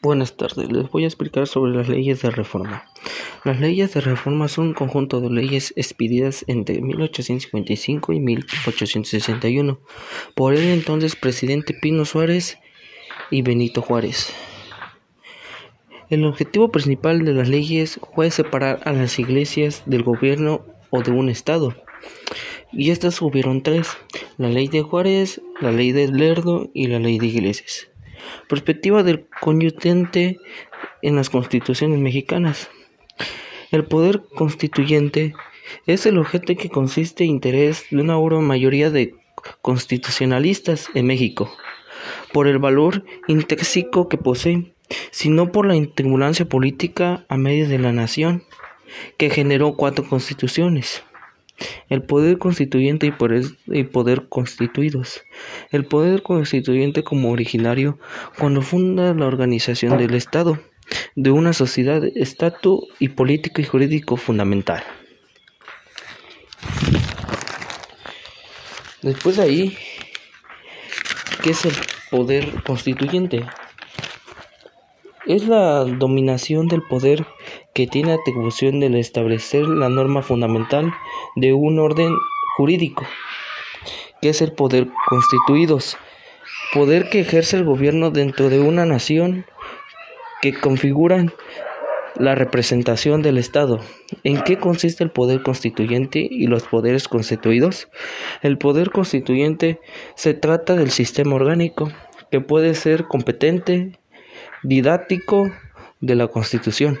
Buenas tardes, les voy a explicar sobre las leyes de reforma. Las leyes de reforma son un conjunto de leyes expedidas entre 1855 y 1861 por el entonces presidente Pino Suárez y Benito Juárez. El objetivo principal de las leyes fue separar a las iglesias del gobierno o de un estado. Y estas hubieron tres, la ley de Juárez, la ley de Lerdo y la ley de iglesias. Perspectiva del conyutente en las constituciones mexicanas. El poder constituyente es el objeto que consiste interés de una obra mayoría de constitucionalistas en México, por el valor intrínseco que posee, sino por la intribulancia política a medio de la nación, que generó cuatro constituciones el poder constituyente y poder, constituidos. El poder constituyente como originario cuando funda la organización del Estado, de una sociedad, estatus y político y jurídico fundamental. Después de ahí, ¿qué es el poder constituyente? Es la dominación del poder que tiene atribución de establecer la norma fundamental de un orden jurídico, que es el poder constituidos, poder que ejerce el gobierno dentro de una nación que configuran la representación del Estado. ¿En qué consiste el poder constituyente y los poderes constituidos? El poder constituyente se trata del sistema orgánico que puede ser competente, didáctico de la Constitución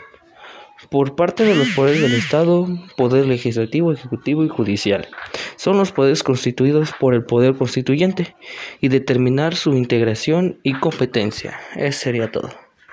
por parte de los poderes del Estado, poder legislativo, ejecutivo y judicial. Son los poderes constituidos por el poder constituyente y determinar su integración y competencia. Eso sería todo.